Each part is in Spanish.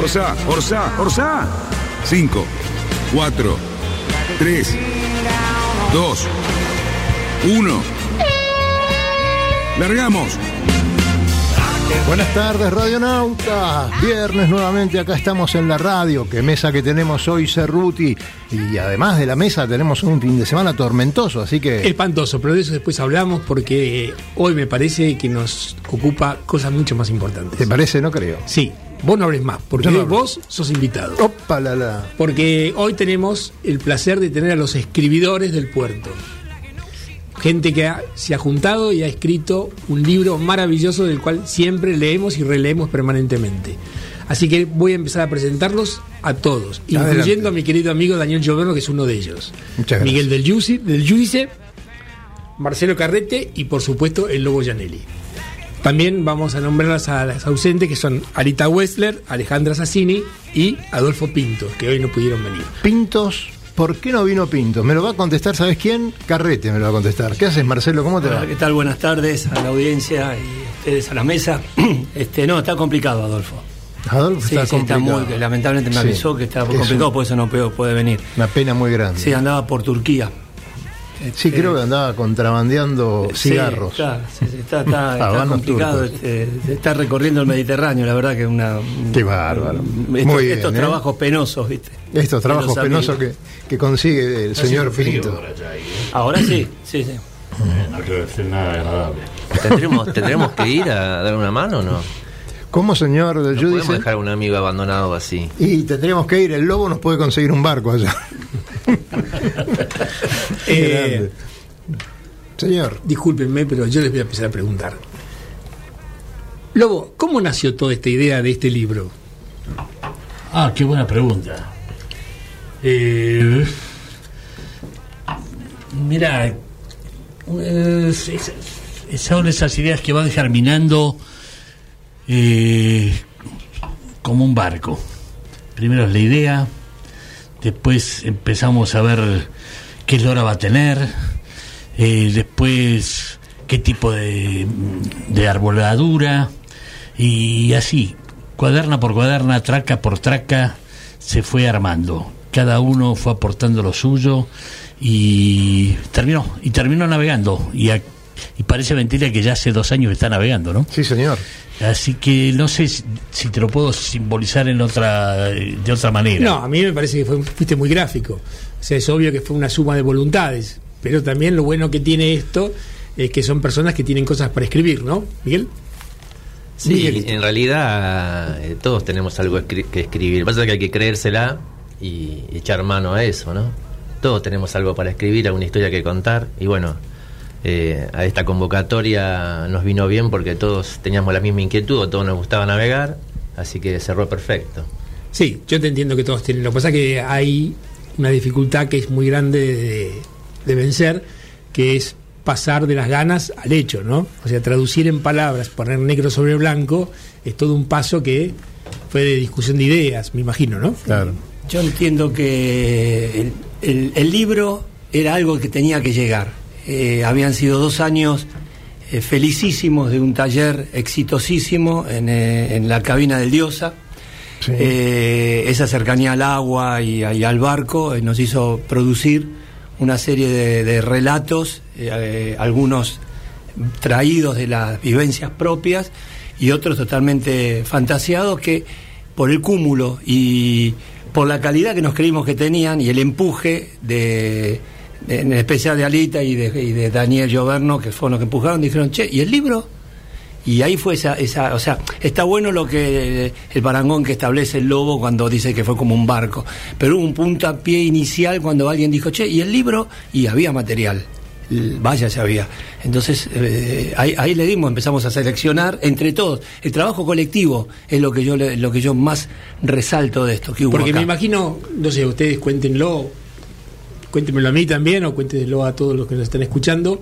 Orsa, Orsa, Orsa. 5, 4, 3, 2, 1. Largamos. Buenas tardes, radionautas. Viernes nuevamente acá estamos en la radio. Qué mesa que tenemos hoy, Cerruti. Y además de la mesa tenemos un fin de semana tormentoso, así que... Espantoso, pero de eso después hablamos porque hoy me parece que nos ocupa cosas mucho más importantes. ¿Te parece? No creo. Sí, vos no hables más, porque no vos sos invitado. Opa, la, la. Porque hoy tenemos el placer de tener a los escribidores del puerto. Gente que ha- se ha juntado y ha escrito un libro maravilloso del cual siempre leemos y releemos permanentemente. Así que voy a empezar a presentarlos a todos, Adelante. incluyendo a mi querido amigo Daniel Gioverno, que es uno de ellos. Muchas gracias. Miguel del Giudice, del Giudice, Marcelo Carrete y por supuesto el Lobo Gianelli. También vamos a nombrarlas a las ausentes que son Arita Wessler, Alejandra Sassini y Adolfo Pinto, que hoy no pudieron venir. Pintos, ¿por qué no vino Pintos? Me lo va a contestar, ¿sabes quién? Carrete me lo va a contestar. ¿Qué haces, Marcelo? ¿Cómo te va? ¿qué tal? Buenas tardes a la audiencia y ustedes a la mesa. Este, no, está complicado, Adolfo. Adolfo Sí, está sí, está complicado. muy, lamentablemente me Sí. avisó que estaba muy Es complicado, un- por eso no puede, puede venir. Una pena muy grande. Sí, andaba por Turquía. Sí, creo que andaba contrabandeando Sí, cigarros. sí, sí, está, está- está Habanos complicado, este, está recorriendo el Mediterráneo, la verdad que es una... Qué bárbaro. Estos, Muy bien, estos ¿eh? trabajos penosos, ¿viste? Estos trabajos penosos que, que consigue el señor Pinto. Ahora sí, sí, sí. No que sea nada agradable. ¿Tendremos, ¿Tendremos que ir a dar una mano o no? ¿Cómo, señor No podemos Judice? dejar a un amigo abandonado así. Y tendríamos que ir, el lobo nos puede conseguir un barco allá. Eh. Señor, Discúlpenme, pero yo les voy a empezar a preguntar. Lobo, ¿cómo nació toda esta idea de este libro? Ah, qué buena pregunta. Eh, mira, es- son esas ideas que van germinando eh, como un barco. Primero es la idea, después empezamos a ver qué lora va a tener, eh, después qué tipo de, arboladura, y así, cuaderna por cuaderna, traca por traca, se fue armando. Cada uno fue aportando lo suyo y terminó, y terminó navegando. Y, y parece mentira que ya hace dos años que está navegando, ¿no? sí, señor. Así que no sé si, si te lo puedo simbolizar en otra, de otra manera. No, a mí me parece que fue, fuiste muy gráfico. O sea, es obvio que fue una suma de voluntades. Pero también lo bueno que tiene esto es que son personas que tienen cosas para escribir, ¿no, Miguel? Sí, en realidad eh, todos tenemos algo escri- que escribir. Pasa que hay que creérsela y echar mano a eso, ¿no? Todos tenemos algo para escribir, alguna historia que contar. Y bueno, eh, a esta convocatoria nos vino bien porque todos teníamos la misma inquietud, a todos nos gustaba navegar, así que cerró perfecto. Sí, yo te entiendo que todos tienen. Lo que pasa es que hay una dificultad que es muy grande de, de vencer, que es pasar de las ganas al hecho, ¿no? O sea, traducir en palabras, poner negro sobre blanco, es todo un paso que fue de discusión de ideas, me imagino, ¿no? Claro. Yo entiendo que el, el- el libro era algo que tenía que llegar. Eh, habían sido dos años eh, felicísimos de un taller exitosísimo en, eh, en la cabina del Diosa. Sí. Esa cercanía al agua y, y al barco nos hizo producir una serie de, de relatos, algunos traídos de las vivencias propias y otros totalmente fantaseados que por el cúmulo y por la calidad que nos creímos que tenían y el empuje de, en especial de Alita y de, y de Daniel Gioverno, que fueron los que empujaron, dijeron, che, ¿y el libro? Y ahí fue esa, esa, o sea, está bueno lo que el parangón que establece el lobo cuando dice que fue como un barco, pero hubo un puntapié inicial cuando alguien dijo, che, ¿y el libro? Y había material, vaya se había. Entonces, eh, ahí, ahí le dimos, empezamos a seleccionar entre todos. El trabajo colectivo es lo que yo, lo que yo más resalto de esto que hubo Porque acá. me imagino, no sé, ustedes cuéntenlo, cuéntenmelo a mí también o cuéntenlo a todos los que nos están escuchando.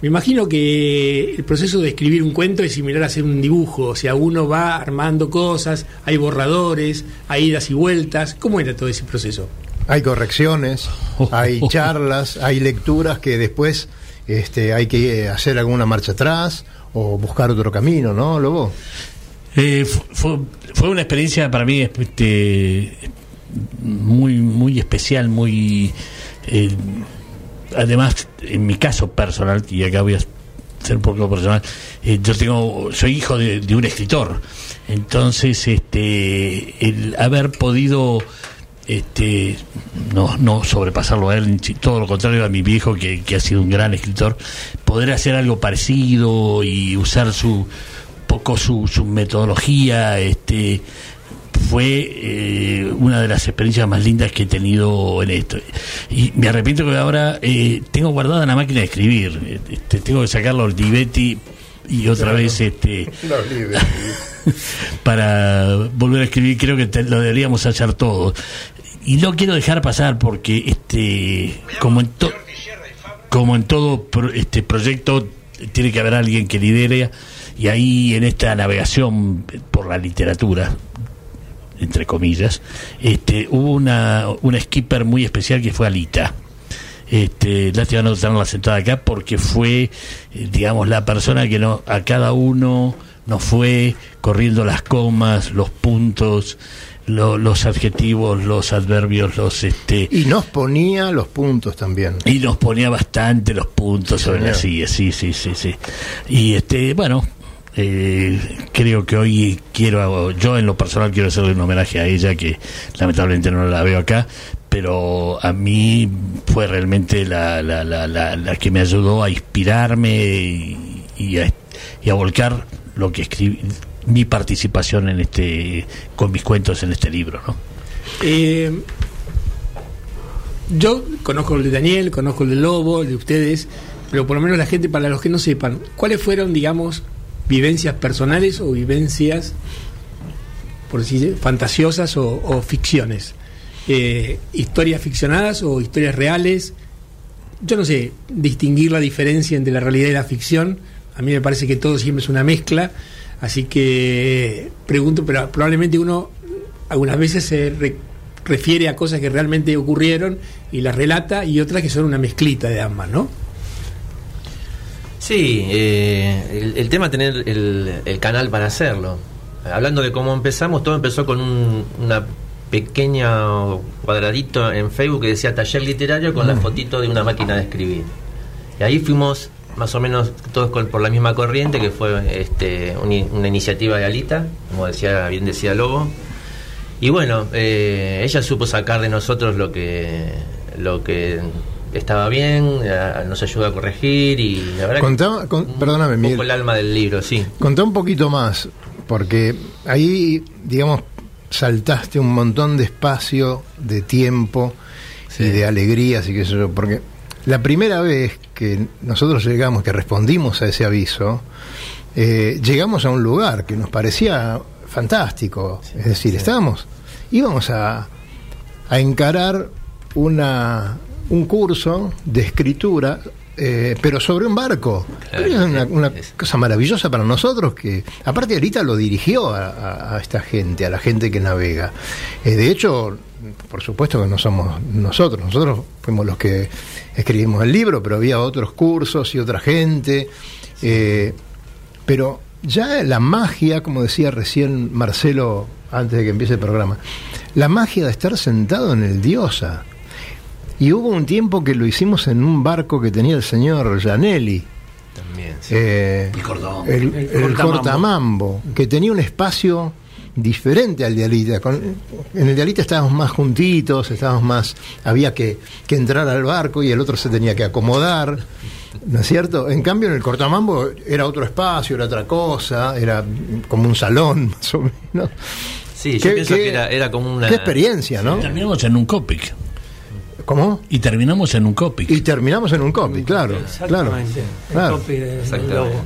Me imagino que el proceso de escribir un cuento es similar a hacer un dibujo, o sea, uno va armando cosas, hay borradores, hay idas y vueltas. ¿Cómo era todo ese proceso? Hay correcciones, hay charlas, hay lecturas que después este, hay que hacer alguna marcha atrás o buscar otro camino, ¿no, Lobo? Eh, fu- fue, fue una experiencia para mí este, muy muy especial, muy eh, además en mi caso personal y acá voy a ser un poco personal, eh, yo tengo soy hijo de, de un escritor, entonces este el haber podido este no no sobrepasarlo a él todo lo contrario a mi viejo que, que ha sido un gran escritor poder hacer algo parecido y usar su poco su, su metodología este fue eh, una de las experiencias más lindas que he tenido en esto. Y me arrepiento que ahora eh, tengo guardada la máquina de escribir. Este, tengo que sacarlo al Olivetti y otra vez este para volver a escribir creo que te- lo deberíamos hacer todos y no quiero dejar pasar porque este como en to- como en todo pro- este proyecto tiene que haber alguien que lidere y ahí en esta navegación por la literatura entre comillas este hubo una una skipper muy especial que fue Alita este, lástima no tenerla sentada acá porque fue, eh, digamos, la persona que no, a cada uno nos fue corriendo las comas, los puntos, lo- los adjetivos, los adverbios, los este Y nos ponía los puntos también. y nos ponía bastante los puntos sobre las sillas, sí, sí, sí, sí. Y este, bueno, eh, creo que hoy quiero, yo en lo personal quiero hacerle un homenaje a ella, que lamentablemente no la veo acá, pero a mí fue realmente la, la, la, la, que me ayudó a inspirarme y, y a, y a volcar lo que escribí, mi participación en este, con mis cuentos en este libro, ¿no? Eh, yo conozco el de Daniel, conozco el de Lobo, el de ustedes, pero por lo menos la gente, para los que no sepan, ¿cuáles fueron, digamos, vivencias personales o vivencias, por decir, fantasiosas o, ficciones? Eh, ¿Historias ficcionadas o historias reales? Yo no sé distinguir la diferencia entre la realidad y la ficción. A mí me parece que todo siempre es una mezcla. Así que pregunto, pero probablemente uno algunas veces se re- refiere a cosas que realmente ocurrieron y las relata y otras que son una mezclita de ambas, ¿no? Sí, eh, el, el tema tener el, el canal para hacerlo. Hablando de cómo empezamos, todo empezó con un, una pequeña cuadradito en Facebook que decía taller literario con la fotito de una máquina de escribir. Y ahí fuimos más o menos todos con- por la misma corriente, que fue este, una, una iniciativa de Alita, como decía bien decía Lobo. Y bueno, eh, ella supo sacar de nosotros lo que lo que estaba bien, a- nos ayudó a corregir y la verdad que Contá- con- un perdóname, poco el alma del libro, sí. Contá un poquito más, porque ahí, digamos, saltaste un montón de espacio, de tiempo y de alegrías y qué sé yo, porque la primera vez que nosotros llegamos, que respondimos a ese aviso, eh, llegamos a un lugar que nos parecía fantástico, es decir, estábamos, íbamos a, a encarar una, un curso de escritura, eh, pero sobre un barco. Claro, es una, cosa maravillosa para nosotros que, aparte, Arita lo dirigió a, a- a esta gente, a la gente que navega. Eh, de hecho, por supuesto que no somos nosotros, nosotros fuimos los que escribimos el libro, pero había otros cursos y otra gente. eh, pero ya la magia, como decía recién Marcelo antes de que empiece el programa, la magia de estar sentado en el Diosa. Y hubo un tiempo que lo hicimos en un barco que tenía el señor Janelli, También. sí. eh, El cordón. el, El el cortamambo. cortamambo, que tenía un espacio diferente al de Alita. Con- en el de Alita estábamos más juntitos, estábamos más, había que, que entrar al barco y el otro se tenía que acomodar, ¿no es cierto? En cambio en el cortamambo era otro espacio, era otra cosa, era como un salón más o menos. Sí, yo ¿Qué- pienso qué- que era, era como una. Qué experiencia, ¿no? Terminamos en un Copic. ¿Cómo? Y terminamos en un Copic. Y terminamos en un copy, claro, claro, Exactamente. El claro. copy del Exactamente. logo.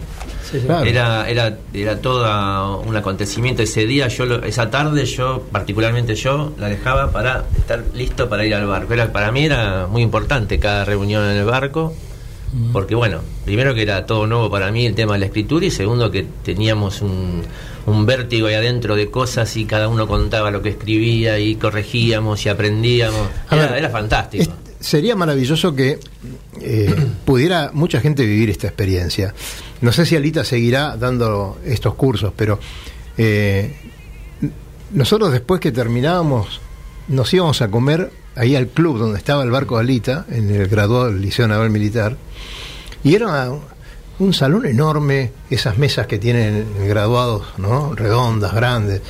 Sí, sí. Claro. Era, era, era todo un acontecimiento ese día. Yo lo- esa tarde, yo, particularmente yo, la dejaba para estar listo para ir al barco. Era, para mí era muy importante cada reunión en el barco. Porque bueno, primero que era todo nuevo para mí el tema de la escritura y segundo que teníamos un, un vértigo ahí adentro de cosas y cada uno contaba lo que escribía y corregíamos y aprendíamos. Era, ver, era fantástico. Es- sería maravilloso que eh, pudiera mucha gente vivir esta experiencia. No sé si Alita seguirá dando estos cursos, pero eh, nosotros después que terminábamos nos íbamos a comer ahí al club donde estaba el barco Alita, en el graduado del Liceo Naval Militar, y era un salón enorme, esas mesas que tienen graduados, ¿no? redondas, grandes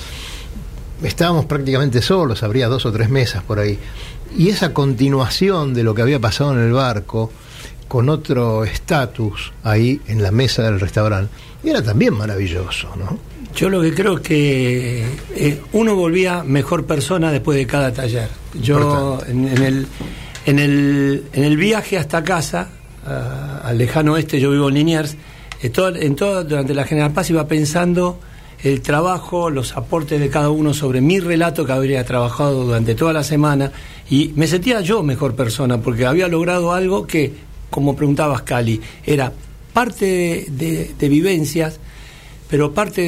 estábamos prácticamente solos, habría dos o tres mesas por ahí. Y esa continuación de lo que había pasado en el barco, con otro estatus ahí en la mesa del restaurante, era también maravilloso, ¿no? Yo lo que creo es que eh, uno volvía mejor persona después de cada taller. Yo en, en el, en, el, en el viaje hasta casa, al lejano oeste, yo vivo en Liniers, eh, todo- en todo, durante la General Paz iba pensando el trabajo, los aportes de cada uno sobre mi relato que habría trabajado durante toda la semana y me sentía yo mejor persona porque había logrado algo que, como preguntabas Cali, era parte de- de- de vivencias pero parte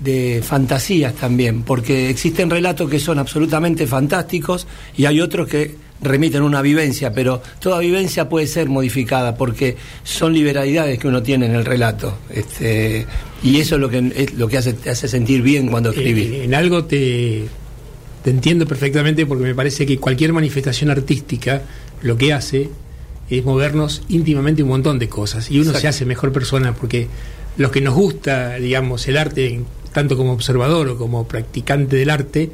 de, de fantasías también, porque existen relatos que son absolutamente fantásticos y hay otros que remiten una vivencia, pero toda vivencia puede ser modificada porque son liberalidades que uno tiene en el relato. Este, y eso es lo que, es lo que hace, te hace sentir bien cuando escribís. Eh, en algo te, te entiendo perfectamente porque me parece que cualquier manifestación artística lo que hace es movernos íntimamente un montón de cosas y uno Exacto. se hace mejor persona porque los que nos gusta, digamos, el arte, tanto como observador o como practicante del arte,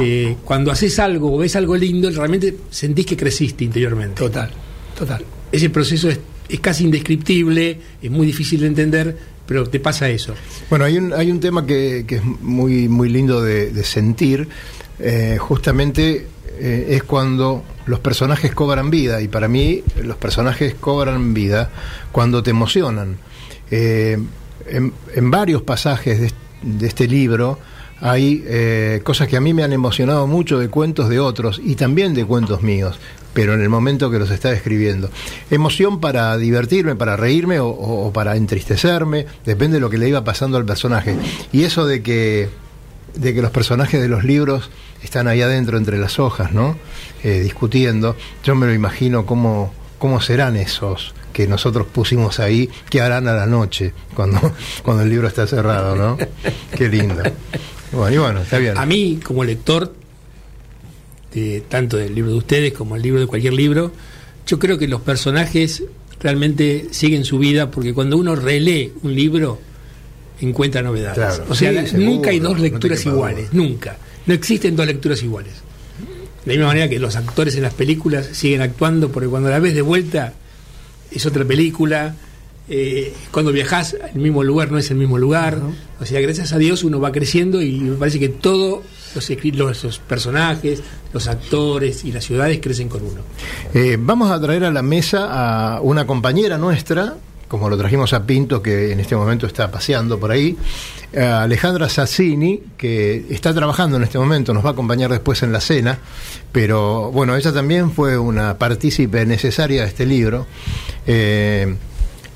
eh, cuando haces algo o ves algo lindo, realmente sentís que creciste interiormente. Total, total. Ese proceso es, es casi indescriptible, es muy difícil de entender, pero te pasa eso. Bueno, hay un, hay un tema que, que es muy, muy lindo de, de sentir, eh, justamente eh, es cuando los personajes cobran vida, y para mí los personajes cobran vida cuando te emocionan. Eh, en, varios pasajes de, este libro hay eh, cosas que a mí me han emocionado mucho de cuentos de otros y también de cuentos míos, pero en el momento que los estaba escribiendo. Emoción para divertirme, para reírme o, o- para entristecerme, depende de lo que le iba pasando al personaje. Y eso de que, de que los personajes de los libros están ahí adentro entre las hojas, ¿no? Eh, discutiendo, yo me lo imagino cómo, cómo serán esos que nosotros pusimos ahí, que harán a la noche cuando, cuando el libro está cerrado, ¿no? Qué lindo. Bueno, y bueno, está bien. A mí, como lector, de, tanto del libro de ustedes como el libro de cualquier libro, yo creo que los personajes realmente siguen su vida porque cuando uno relee un libro encuentra novedades. Claro. O sea, Sí, la- seguro, nunca hay dos lecturas iguales, nunca. No existen dos lecturas iguales. De la misma manera que los actores en las películas siguen actuando porque cuando la ves de vuelta es otra película. eh, cuando viajas al mismo lugar no es el mismo lugar. O sea, gracias a Dios uno va creciendo y me parece que todos los, los, los personajes, los actores y las ciudades crecen con uno. Eh, vamos a traer a la mesa a una compañera nuestra, como lo trajimos a Pinto, que en este momento está paseando por ahí, Alejandra Sassini, que está trabajando en este momento, nos va a acompañar después en la cena, pero bueno, ella también fue una partícipe necesaria de este libro. Eh,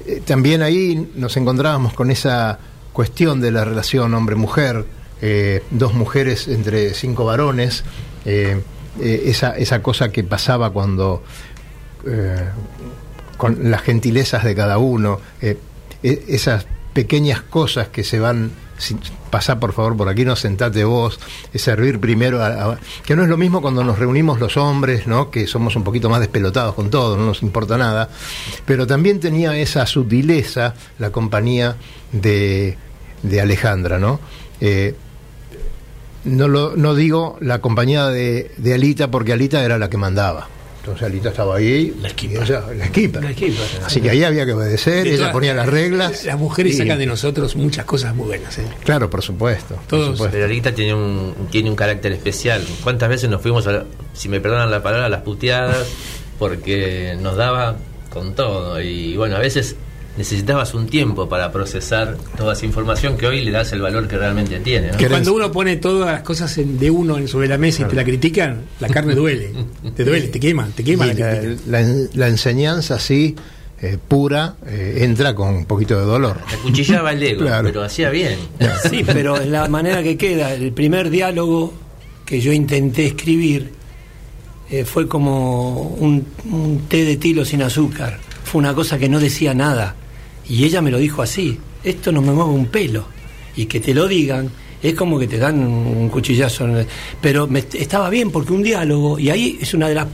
eh, también ahí nos encontrábamos con esa cuestión de la relación hombre-mujer, eh, dos mujeres entre cinco varones, eh, eh, esa, esa cosa que pasaba cuando eh, con las gentilezas de cada uno, eh, e- esas pequeñas cosas que se van, si- pasá por favor por aquí, no sentate vos, es servir primero, a- que no es lo mismo cuando nos reunimos los hombres, ¿no? que somos un poquito más despelotados con todo, no nos importa nada, pero también tenía esa sutileza la compañía de, de Alejandra, ¿no? Eh, no, lo, no digo la compañía de, de Alita porque Alita era la que mandaba. Entonces Alita estaba ahí. La esquipa. ella- la esquipa. La esquipa. Así que ahí había que obedecer, De ella ponía las reglas. Las mujeres y- sacan de nosotros muchas cosas muy buenas. ¿eh? Claro, por supuesto. por Todos. supuesto. Pero Alita tiene un, tiene un carácter especial. ¿Cuántas veces nos fuimos, a la- si me perdonan la palabra, a las puteadas? Porque nos daba con todo. Y bueno, a veces necesitabas un tiempo para procesar toda esa información que hoy le das el valor que realmente tiene. ¿no? ¿Querés- Cuando uno pone todas las cosas en- de uno en- sobre la mesa y te la critican, la carne duele. te duele, te quema, te quema la la, crítica. la- la enseñanza así, eh, pura, eh, entra con un poquito de dolor. Te cuchillaba el ego, Claro. pero hacía bien. Sí, pero es la manera que queda. El primer diálogo que yo intenté escribir eh, fue como un, un té de tilo sin azúcar. Fue una cosa que no decía nada. Y ella me lo dijo así. Esto no me mueve un pelo. Y que te lo digan es como que te dan un cuchillazo. Pero me, estaba bien porque un diálogo, y ahí es una de las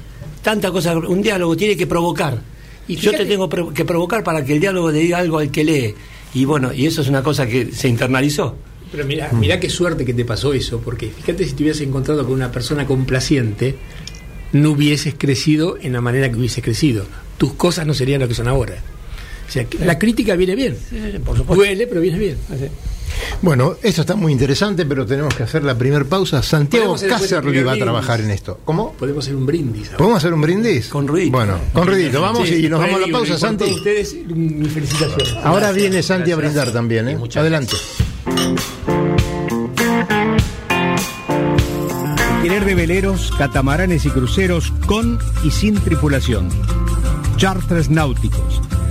tantas cosas, un diálogo tiene que provocar. Y yo te tengo que provocar para que el diálogo le diga algo al que lee. Y bueno, y eso es una cosa que se internalizó. Pero mira, mira qué suerte que te pasó eso, porque fíjate si te hubieras encontrado con una persona complaciente, no hubieses crecido en la manera que hubieses crecido. Tus cosas no serían lo que son ahora. O sea, que la crítica viene bien. por supuesto. Duele, pero viene bien. Bueno, esto está muy interesante, pero tenemos que hacer la primera pausa. Santiago Cáceres va a trabajar brindis. en esto. ¿Cómo? Podemos hacer un brindis. ahora. ¿Podemos hacer un brindis? Con ruidito. Bueno, con ruidito. Vamos Sí, y nos vamos a la pausa, Santi. ustedes, mis felicitaciones. Ahora viene Santi a brindar también, ¿eh? Adelante. Querer de veleros, catamaranes y cruceros con y sin tripulación. Charters Náuticos,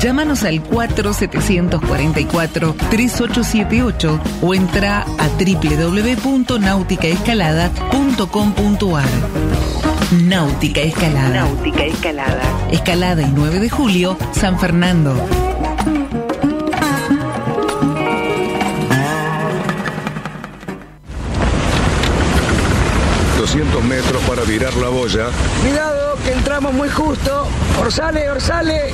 Llámanos al 4744-3878 o entra a www.nauticaescalada.com.ar. Náutica Escalada. Náutica Escalada. Escalada y 9 de julio, San Fernando. metros para virar la boya. Cuidado, que entramos muy justo. Orsale, orsale.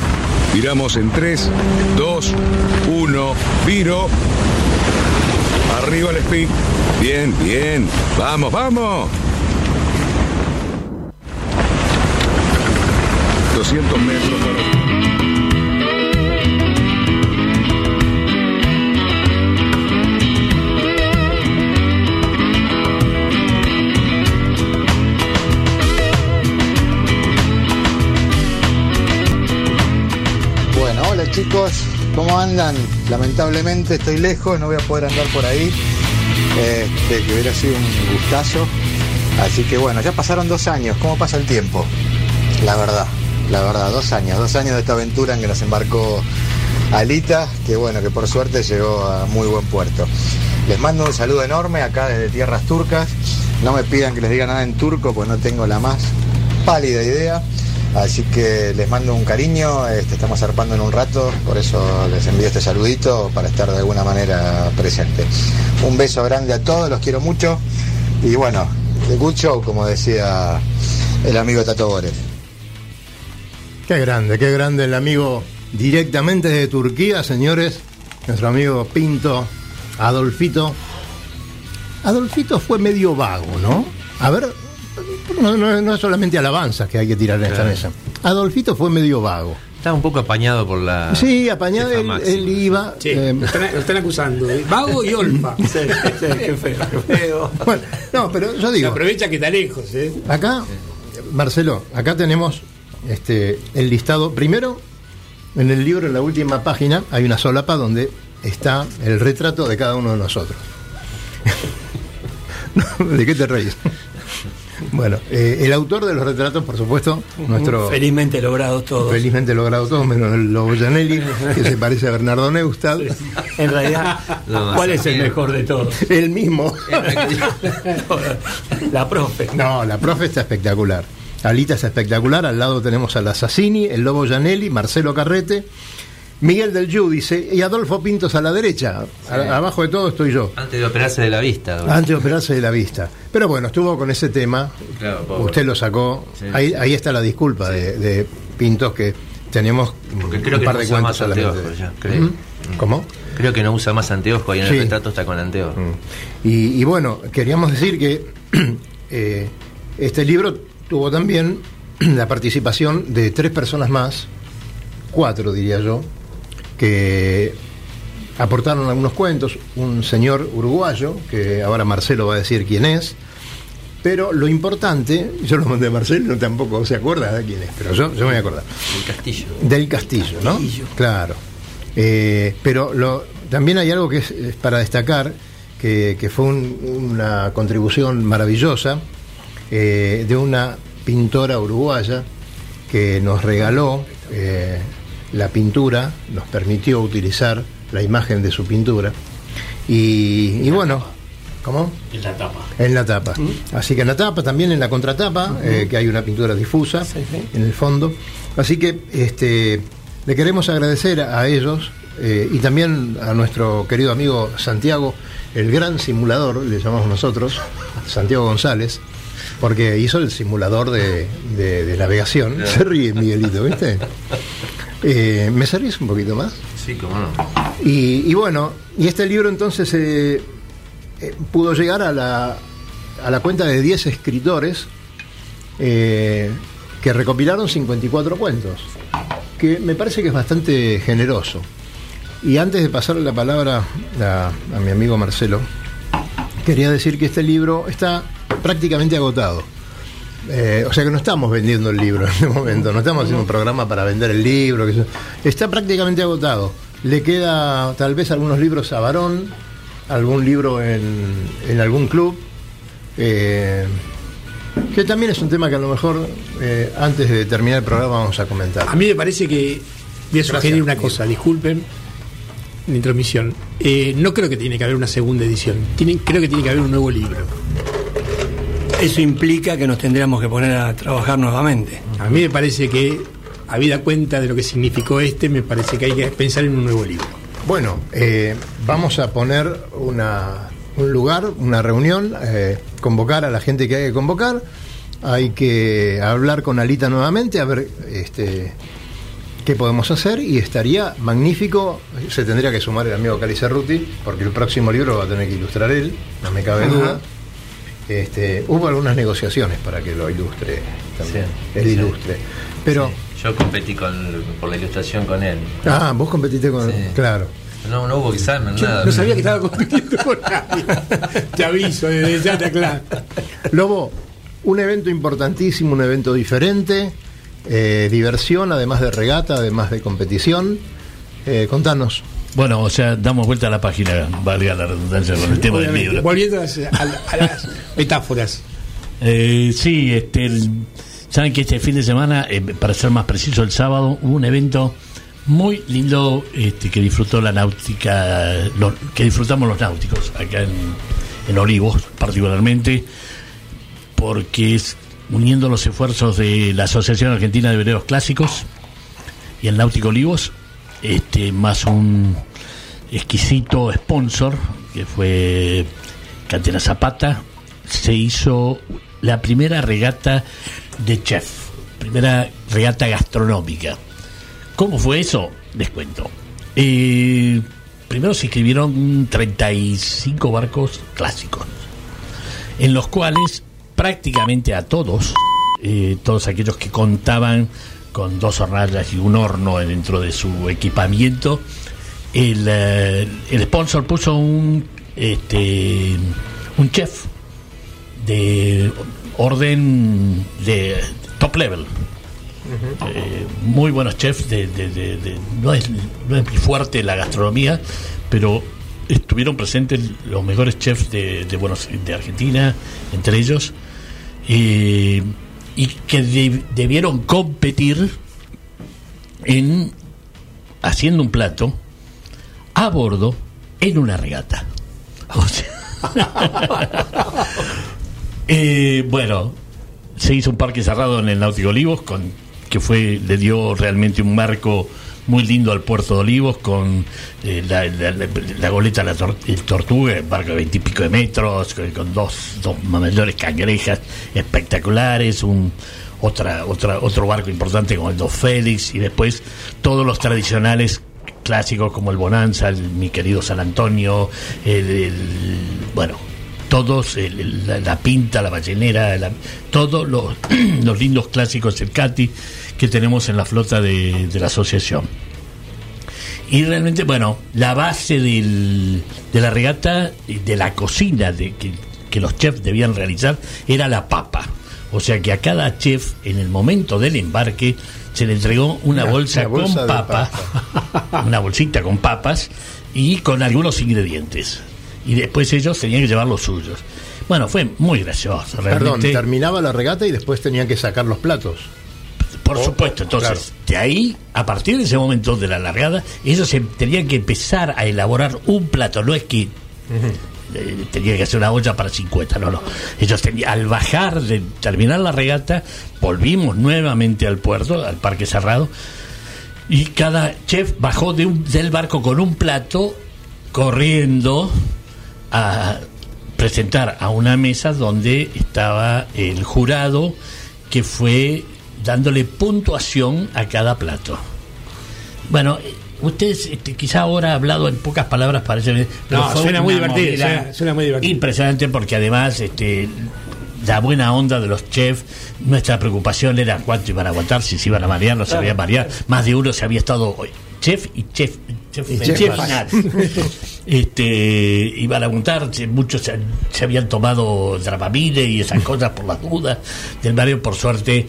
Viramos en 3, 2, 1, viro. Arriba el speed. Bien, bien. Vamos, vamos. 200 metros para... chicos, ¿cómo andan? Lamentablemente estoy lejos, no voy a poder andar por ahí, este, que hubiera sido un gustazo. Así que bueno, ya pasaron dos años, ¿cómo pasa el tiempo? La verdad, la verdad, dos años, dos años de esta aventura en que nos embarcó Alita, que bueno, que por suerte llegó a muy buen puerto. Les mando un saludo enorme acá desde Tierras Turcas. No me pidan que les diga nada en turco, pues no tengo la más pálida idea. Así que les mando un cariño, este, estamos zarpando en un rato, por eso les envío este saludito para estar de alguna manera presente. Un beso grande a todos, los quiero mucho y bueno, de good como decía el amigo Tato Bores. Qué grande, qué grande el amigo directamente desde Turquía, señores. Nuestro amigo Pinto, Adolfito. Adolfito fue medio vago, ¿no? A ver, no, no- no es solamente alabanzas que hay que tirar en esta mesa. Adolfito fue medio vago. Estaba un poco apañado por la. Sí, apañado, él, iba. Sí, eh, lo, están, lo están acusando. Vago y olfa. Sí, sí, qué feo, qué feo. bueno, no, pero yo Se digo, aprovecha que está lejos. ¿eh? acá, Marcelo, acá tenemos este, el listado. Primero, en el libro, en la última página, hay una solapa donde está el retrato de cada uno de nosotros. ¿De qué te reís? Bueno, eh, el autor de los retratos, por supuesto, nuestro. Felizmente logrados todos. Felizmente logrado todos, menos el Lobo Janelli, que se parece a Bernardo Neustadt. En realidad, No, ¿cuál es el mejor de todos? El mismo. La profe. No, la profe está espectacular. Alita está espectacular. Al lado tenemos al Assassini, el Lobo Janelli, Marcelo Carrete, Miguel del Giudice y Adolfo Pintos a la derecha. A- abajo de todo estoy yo. Antes de operarse de la vista. doble. Antes de operarse de la vista. Pero bueno, estuvo con ese tema. Claro. Usted lo sacó. Sí. ahí, ahí está la disculpa de, de Pintos que tenemos Porque creo un que par no de usa cuentos más solamente. anteojos ya, creo. Ujú. ¿Cómo? Creo que no usa más anteojos y en Sí. el retrato está con anteojos. Y, y bueno, queríamos decir que eh, este libro tuvo también la participación de tres personas más, cuatro diría yo, que aportaron algunos cuentos. Un señor uruguayo, que ahora Marcelo va a decir quién es. Pero lo importante, yo lo mandé a Marcelo, tampoco se acuerda de quién es, pero yo, yo me voy a acordar. El castillo. Del Castillo, ¿no? Claro. Eh, pero lo, también hay algo que es, es para destacar, que, que fue un- una contribución maravillosa eh, de una pintora uruguaya que nos regaló eh, la pintura, nos permitió utilizar la imagen de su pintura. Y, y bueno, ¿cómo? En la tapa. En la tapa. Así que en la tapa, también en la contratapa, eh, que hay una pintura difusa en el fondo. Así que este, le queremos agradecer a ellos eh, y también a nuestro querido amigo Santiago, el gran simulador, le llamamos nosotros, Santiago González, porque hizo el simulador de, de- de navegación. Se ríe Miguelito, ¿viste? Eh, ¿Me servís un poquito más? Sí, cómo no. Y, y bueno, y este libro entonces eh, eh, pudo llegar a la, a la cuenta de 10 escritores que recopilaron 54 cuentos, que me parece que es bastante generoso. Y antes de pasarle la palabra a, a mi amigo Marcelo, quería decir que este libro está prácticamente agotado. Eh, o sea que no estamos vendiendo el libro en este momento, no estamos haciendo un programa para vender el libro. que está prácticamente agotado. Le queda tal vez algunos libros a Varón, algún libro en, en algún club, eh, que también es un tema que a lo mejor eh, antes de terminar el programa vamos a comentar. A mí me parece que voy a sugerir una cosa, disculpen la intromisión. No creo que tiene que haber una segunda edición. Tiene, creo que tiene que haber un nuevo libro. Eso implica que nos tendríamos que poner a trabajar nuevamente. A mí me parece que, habida cuenta de lo que significó este, me parece que hay que pensar en un nuevo libro. Bueno, eh, vamos a poner una, un lugar, una reunión, eh, convocar a la gente que hay que convocar. Hay que hablar con Alita nuevamente, a ver este, qué podemos hacer y estaría magnífico. Se tendría que sumar el amigo Cali Cerruti, porque el próximo libro lo va a tener que ilustrar él, no me cabe duda. Este, hubo algunas negociaciones para que lo ilustre también, él ilustre. Pero, Yo competí con, por la ilustración con él. ah, vos competiste con. Sí. Claro. No, no hubo examen, Yo nada. no sabía que estaba compitiendo con nadie. Te aviso, desde ya te aclaro. Lobo, un evento importantísimo, un evento diferente, eh, diversión, además de regata, además de competición. Eh, contanos. Bueno, o sea, damos vuelta a la página, valga la redundancia con el tema del Obviamente. libro. Volviendo a las, a- a las metáforas. Eh, sí, este, el- saben que este fin de semana, eh, para ser más preciso, el sábado hubo un evento muy lindo este, que disfrutó la náutica, lo- que disfrutamos los náuticos acá en, en Olivos, particularmente, porque es uniendo los esfuerzos de la Asociación Argentina de Veleros Clásicos y el Náutico Olivos, este, más un exquisito sponsor que fue Cantera Zapata, se hizo la primera regata de chef, primera regata gastronómica. ¿Cómo fue eso? Les cuento. Eh, primero se inscribieron 35 barcos clásicos, en los cuales prácticamente a todos, eh, todos aquellos que contaban con dos hornallas y un horno dentro de su equipamiento, el, eh, el sponsor puso un, este, un chef de orden de top level. Eh, muy buenos chefs, de, de- de- de- no, es, no es fuerte la gastronomía, pero estuvieron presentes los mejores chefs de, Buenos- de Argentina, entre ellos, eh, y que de- debieron competir en haciendo un plato a bordo en una regata. O sea, eh, bueno, se hizo un parque cerrado en el Náutico Olivos, con, que fue le dio realmente un marco muy lindo al puerto de Olivos, con eh, la, la- goleta La Tor- el Tortuga, un barco de veintipico de metros, con, dos, dos mayores cangrejas espectaculares, un otra, otra, otro barco importante como el Dos Félix, y después todos los tradicionales clásicos como el Bonanza, el, mi querido San Antonio, el, el- bueno, todos, el- el- la, pinta, la ballenera, la- todos los, los lindos clásicos del Cati que tenemos en la flota de, de la asociación. Y realmente, bueno, la base del- de la regata, y de la cocina de, que, que los chefs debían realizar, era la papa. O sea que a cada chef, en el momento del embarque, se le entregó una, Una- bolsa, una bolsa con de papa, una bolsita con papas y con algunos ingredientes. Y después ellos tenían que llevar los suyos. Bueno, fue muy gracioso. Perdón, Realmente, terminaba la regata y después tenían que sacar los platos. Por supuesto, entonces, de ahí, a partir de ese momento de la largada, ellos se tenían que empezar a elaborar un plato. No es que tenía que hacer una olla para 50, no, no. Ellos tenían, al bajar, de terminar la regata, volvimos nuevamente al puerto, al parque cerrado, y cada chef bajó de un- del barco con un plato, corriendo a presentar a una mesa donde estaba el jurado que fue dándole puntuación a cada plato. Bueno, ustedes este, quizá ahora ha hablado en pocas palabras parece pero No, suena muy divertido, suena- suena muy divertido. impresionante porque además este la buena onda de los chefs, nuestra preocupación era cuánto iban a aguantar, si se iban a marear, no se iban a marear. Más de uno se había estado chef y chef, chef, Y chef chef final. este iban a aguantar, muchos se, se habían tomado dramamine y esas cosas por las dudas del barrio, por suerte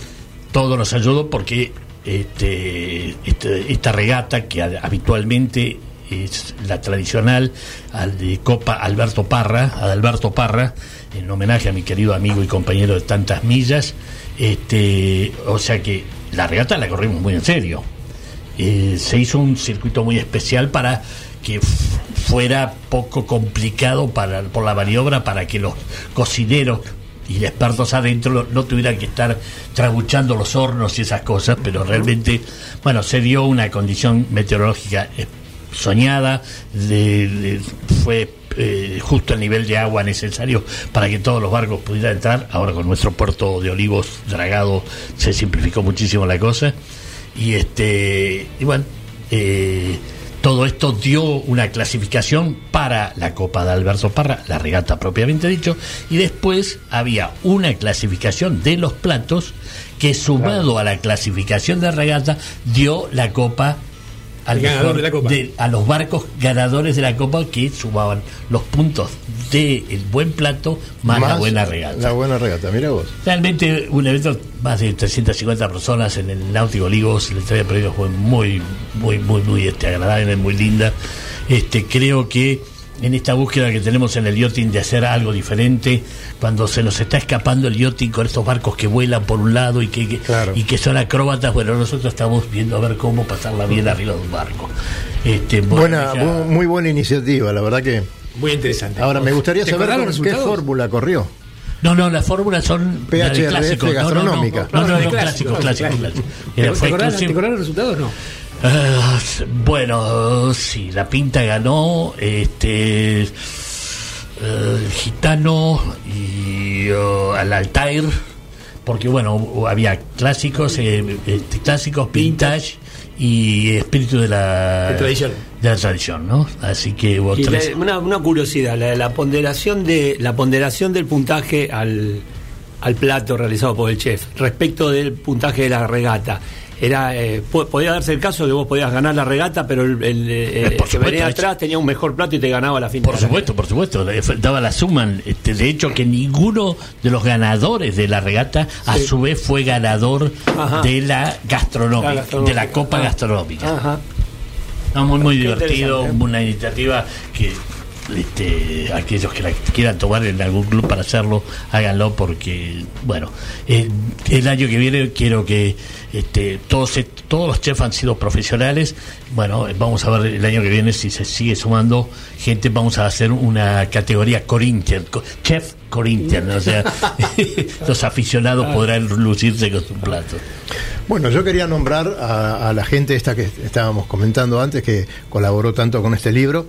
todo nos ayudó porque este, este- esta regata que ha- habitualmente es la tradicional al de Copa Alberto Parra, Adalberto Parra, en homenaje a mi querido amigo y compañero de tantas millas, este, o sea que la regata la corrimos muy en serio. Eh, se hizo un circuito muy especial para que fuera poco complicado para, por la maniobra para que los cocineros y expertos adentro no, tuvieran que estar trabuchando los hornos y esas cosas, pero realmente, bueno, se dio una condición meteorológica eh, soñada, de- de- fue eh, justo el nivel de agua necesario para que todos los barcos pudieran entrar. Ahora con nuestro puerto de Olivos dragado se simplificó muchísimo la cosa. Y este y bueno, eh, todo esto dio una clasificación para la Copa de Alberto Parra, la regata propiamente dicho, y después había una clasificación de los platos que sumado a la clasificación de regata dio la Copa al El ganador mejor de la Copa. de- a los barcos ganadores de la Copa que sumaban los puntos del buen plato más, la buena regata. La buena regata, mira vos. Realmente un evento, más de 350 personas en el Náutico Olivos, la entrega de premios fue muy, muy, muy, muy este, agradable, muy linda. Este, creo que en esta búsqueda que tenemos en el yachting de hacer algo diferente, cuando se nos está escapando el yachting con estos barcos que vuelan por un lado y que, que- y que son acróbatas, bueno, nosotros estamos viendo a ver cómo pasarla bien arriba de un barco. Este, Buena, ya- bu- muy buena iniciativa, la verdad que. Muy interesante. Ahora, me gustaría ¿Te saber qué fórmula corrió. No, no, las fórmulas son PHRF clásicos. No, no, no, gastronómica. No, no, no, de clásicos, clásicos, clásicos. ¿Te, Era- te fue acordás, exclusivo. ¿Te acordás los resultados? No. Ah, bueno, sí, la pinta ganó, este, eh, el gitano y oh, al Altair, porque bueno, había clásicos, eh, este, clásicos, vintage y espíritu de la, De tradición. de la tradición, ¿no? Así que Y tres. la- una, una curiosidad, la, la ponderación de la ponderación del puntaje al, al plato realizado por el chef respecto del puntaje de la regata. Era eh, po- podía darse el caso de vos podías ganar la regata, pero el, el, eh, Eh, por que supuesto, venía atrás tenía un mejor plato y te ganaba la final. Por supuesto, por supuesto, daba la suma. Este, de hecho, que ninguno de los ganadores de la regata, a su vez, fue ganador Ajá. de la gastronómica, La gastronómica. de la Copa Ah. Gastronómica. Ajá. No, muy, muy Qué divertido, una iniciativa que este, aquellos que la quieran tomar en algún club para hacerlo, háganlo porque, bueno, el año que viene quiero que este, todos, todos los chefs han sido profesionales. Bueno, vamos a ver el año que viene si se sigue sumando gente, vamos a hacer una categoría Corinthians, co- chef Corinthians, o sea, los aficionados podrán lucirse con su plato. Bueno, yo quería nombrar a, a la gente esta que estábamos comentando antes, que colaboró tanto con este libro.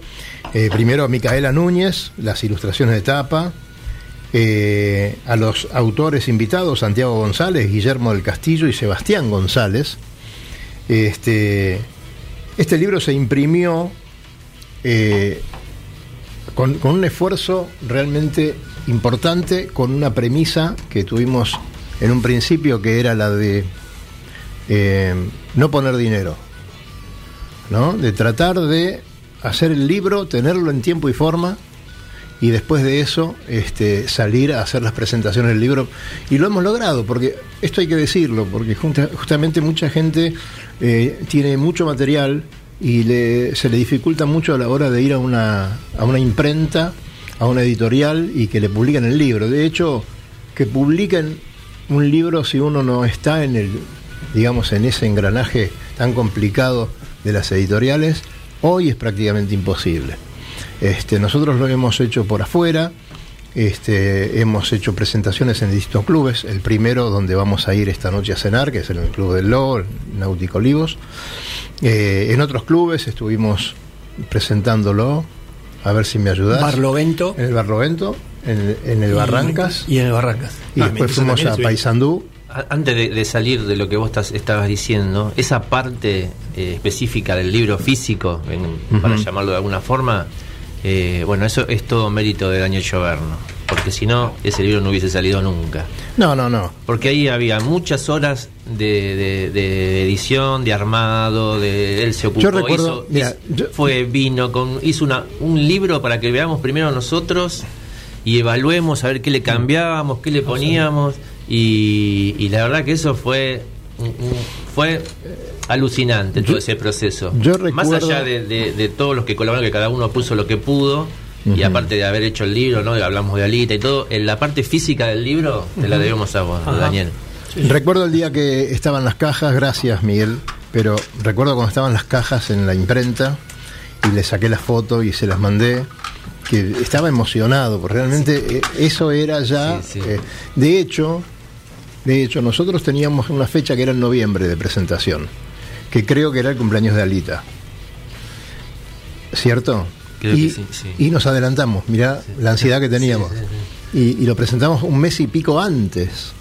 Eh, primero a Micaela Núñez, las ilustraciones de tapa. Eh, a los autores invitados, Santiago González, Guillermo del Castillo y Sebastián González. Este, este libro se imprimió eh, con, un esfuerzo realmente importante, con una premisa que tuvimos en un principio que era la de eh, no poner dinero, ¿no? De tratar de hacer el libro, tenerlo en tiempo y forma y después de eso este, salir a hacer las presentaciones del libro. Y lo hemos logrado, porque esto hay que decirlo, porque junta- justamente mucha gente eh, tiene mucho material y le- se le dificulta mucho a la hora de ir a una, a una imprenta, a una editorial y que le publiquen el libro. De hecho, que publiquen un libro si uno no está en el, digamos, en ese engranaje tan complicado de las editoriales, hoy es prácticamente imposible. Este, nosotros lo hemos hecho por afuera, este, hemos hecho presentaciones en distintos clubes, el primero donde vamos a ir esta noche a cenar, que es en el Club del Lobo, el Náutico Olivos. Eh, en otros clubes estuvimos presentándolo, a ver si me ayudas. Barlovento. En el Barlovento, en, en el Y- Barrancas. Y en el Barrancas. Y Ah, después fuimos a. Paysandú. Antes de, de salir de lo que vos estás- estabas diciendo, esa parte eh, específica del libro físico, en- para llamarlo de alguna forma, eh, bueno, eso es todo mérito de Daniel Lloverno, porque si no, ese libro no hubiese salido nunca. No, no, no. Porque ahí había muchas horas de, de- de edición, de armado, de él se ocupó, Yo recuerdo, hizo- mira, hizo- fue, vino, con, hizo una, un libro para que veamos primero nosotros y evaluemos a ver qué le cambiábamos, qué le poníamos y, y la verdad que eso fue fue alucinante todo ese proceso. yo Más recuerdo- allá de, de- de todos los que colaboraron, que cada uno puso lo que pudo. Y aparte de haber hecho el libro, ¿no? Hablamos de Alita y todo. En la parte física del libro te la debemos a vos, Ajá. Daniel. Recuerdo el día que estaban las cajas, gracias Miguel, pero recuerdo cuando estaban las cajas en la imprenta y le saqué la foto y se las mandé, que estaba emocionado, porque realmente eh, eso era ya, eh, de hecho, de hecho nosotros teníamos una fecha que era en noviembre de presentación, que creo que era el cumpleaños de Alita, ¿cierto? Creo y, que sí, sí. y nos adelantamos, mirá la ansiedad que teníamos. Y, y lo presentamos un mes y pico antes.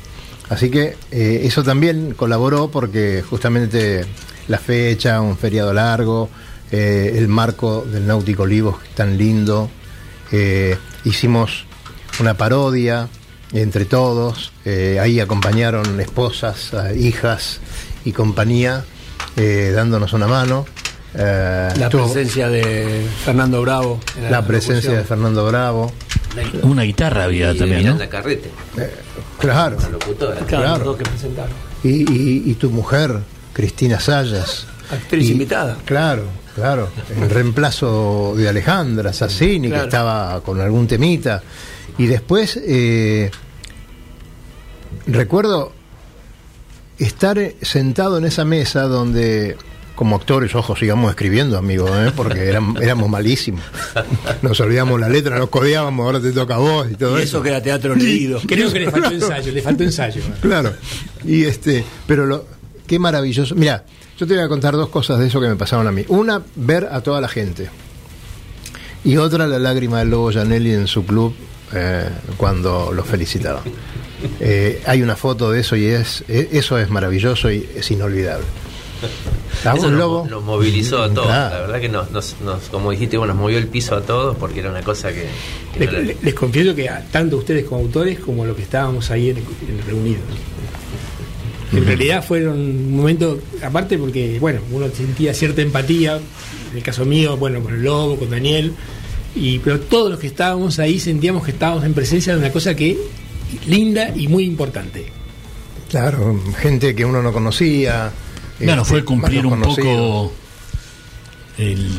Así que eh, eso también colaboró porque justamente la fecha, un feriado largo, eh, el marco del Náutico Olivos tan lindo, eh, hicimos una parodia entre todos, ahí acompañaron esposas, hijas y compañía eh, dándonos una mano. Eh, La estuvo- presencia de Fernando Bravo. en la presencia de. Fernando Bravo. Una guitarra había Y también, ¿no? Miranda Carrete, Claro. la locutora. Claro, Claro. los dos que presentaron. Y, y- y tu mujer, Cristina Sayas. Actriz Y- invitada. Claro, claro. En reemplazo de Alejandra Sassini, Claro. que estaba con algún temita. Y después, eh, recuerdo estar eh, sentado en esa mesa donde, como actores, ojo, sigamos escribiendo, amigo, ¿eh? porque eran- éramos malísimos. Nos olvidamos la letra, nos codeábamos, ahora te toca a vos y todo Y eso. eso que era teatro leído. Creo que le faltó ensayo, le faltó ensayo. Claro. Y este, pero lo qué maravilloso. Mira, yo te voy a contar dos cosas de eso que me pasaron a mí. Una, ver a toda la gente. Y otra, la lágrima del Lobo Janelli en su club eh, cuando lo felicitaba. Eh, hay una foto de eso y es e- eso es maravilloso y es inolvidable. ¿A vos, Eso nos, Lobo? nos movilizó a todos. La verdad que nos, nos, nos- como dijiste, bueno, nos movió el piso a todos porque era una cosa que. que Les, no la- les- les confieso que a- tanto ustedes como autores como los que estábamos ahí en- en reunidos. En realidad fueron un momento, aparte porque, bueno, uno sentía cierta empatía, en el caso mío, bueno, con el Lobo, con Daniel, y pero todos los que estábamos ahí sentíamos que estábamos en presencia de una cosa que linda y muy importante. Claro, gente que uno no conocía. Bueno, este, fue cumplir un poco el-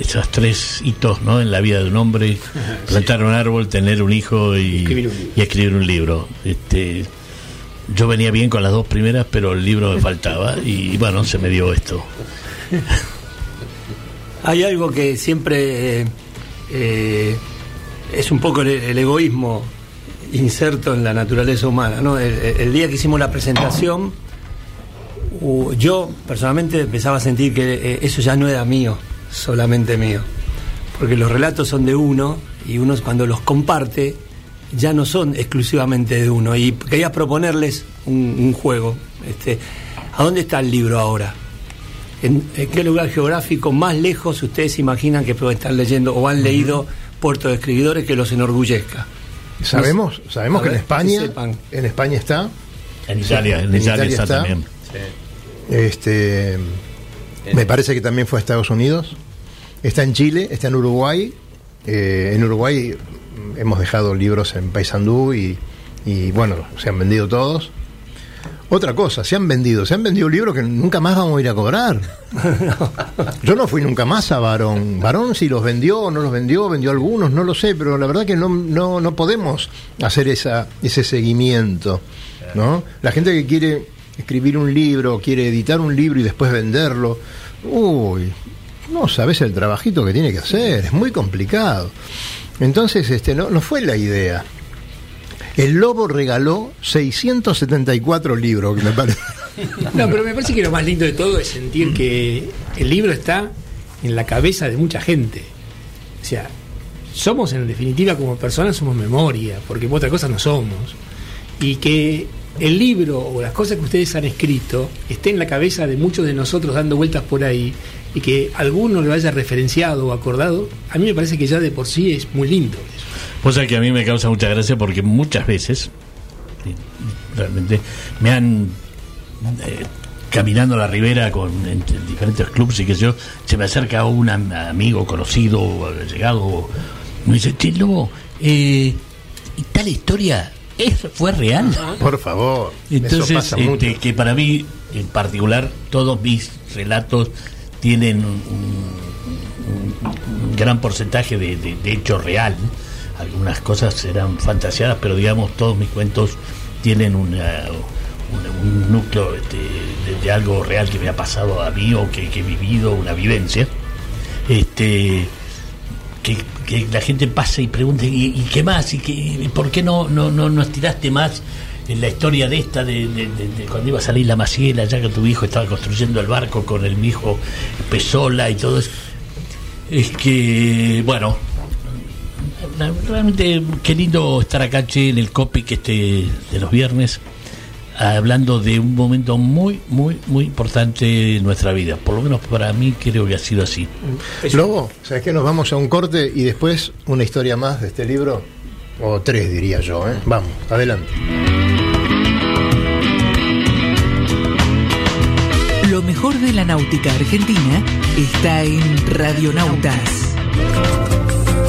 esos tres hitos ¿no? en la vida de un hombre: plantar un árbol, tener un hijo y, Escribir un libro. y escribir un libro. Este, yo venía bien con las dos primeras, pero el libro me faltaba y bueno, se me dio esto. Hay algo que siempre eh, eh, es un poco el, el egoísmo inserto en la naturaleza humana. ¿no? El, el día que hicimos la presentación, yo personalmente empezaba a sentir que eh, eso ya no era mío, solamente mío. Porque los relatos son de uno y uno cuando los comparte ya no son exclusivamente de uno. Y quería proponerles un, un juego. Este, ¿A dónde está el libro ahora? ¿En, en qué lugar geográfico más lejos ustedes imaginan que pueden estar leyendo o han leído Puerto de Escribidores que los enorgullezca? Sabemos, sabemos que en España, que en España está. En Italia, en, En Italia, Italia está, está. también. Este, me parece que también fue a Estados Unidos. Está en Chile, está en Uruguay. Eh, en Uruguay hemos dejado libros en Paysandú y, y bueno, se han vendido todos. Otra cosa, se han vendido, se han vendido libros que nunca más vamos a ir a cobrar. Yo no fui nunca más a Varón. Varón si los vendió o no los vendió, vendió algunos, no lo sé, pero la verdad que no, no, no podemos hacer esa, ese seguimiento. ¿no? La gente que quiere escribir un libro, quiere editar un libro y después venderlo, uy, no sabes el trabajito que tiene que hacer, es muy complicado. Entonces, este, no, no fue la idea. El Lobo regaló 674 libros, que me parece. No, pero me parece que lo más lindo de todo es sentir que el libro está en la cabeza de mucha gente. O sea, somos en definitiva como personas, somos memoria, porque otra cosa no somos. Y que el libro o las cosas que ustedes han escrito esté en la cabeza de muchos de nosotros dando vueltas por ahí y que alguno lo haya referenciado o acordado, a mí me parece que ya de por sí es muy lindo. eso. Pues que a mí me causa mucha gracia porque muchas veces eh, realmente me han eh, caminando la ribera con en, en diferentes clubes y que yo se me acerca un am- amigo conocido llegado me dice che lobo eh, y tal historia ¿eso fue real Por favor, entonces eso pasa este, mucho. que para mí en particular todos mis relatos tienen un, un- un gran porcentaje de, de- de hecho real algunas cosas serán fantaseadas pero digamos todos mis cuentos tienen una, un, un núcleo este, de, algo real que me ha pasado a mí o que, que he vivido una vivencia este que, la gente pase y pregunte ¿y, qué más? ¿y qué, por qué no, no, no nos tiraste más en la historia de esta de, cuando iba a salir la Maciela ya que tu hijo estaba construyendo el barco con el hijo Pesola y todo eso es que bueno realmente qué lindo estar acá che, en el que este de los viernes hablando de un momento muy muy muy importante en nuestra vida por lo menos para mí creo que ha sido así Lobo, ¿sabes qué? Nos vamos a un corte y después una historia más de este libro, o tres diría yo, ¿eh? Vamos, adelante. Lo mejor de la náutica argentina está en Radionautas.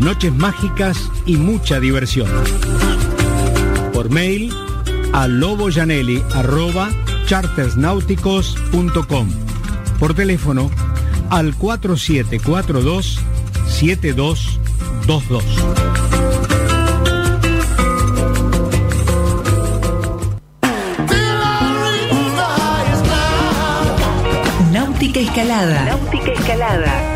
noches mágicas y mucha diversión. Por mail a loboyanelli arroba chartersnáuticos.com. Por teléfono al 4742 7222. Náutica Escalada. Náutica Escalada.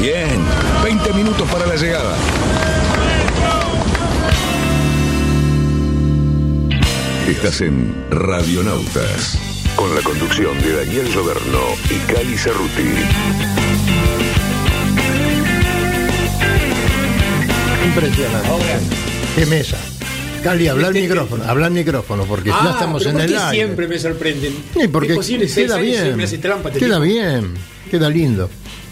Bien, 20 minutos para la llegada. Estás en Radionautas, con la conducción de Daniel Roberno y Cali Cerruti. Impresionante. Qué mesa. Cali, habla al micrófono, habla al micrófono, porque ya estamos Ah, en ¿por el aire. siempre me sorprenden. Sí, porque Es posible, seis queda bien. me hace trampa queda tipo. bien, queda lindo.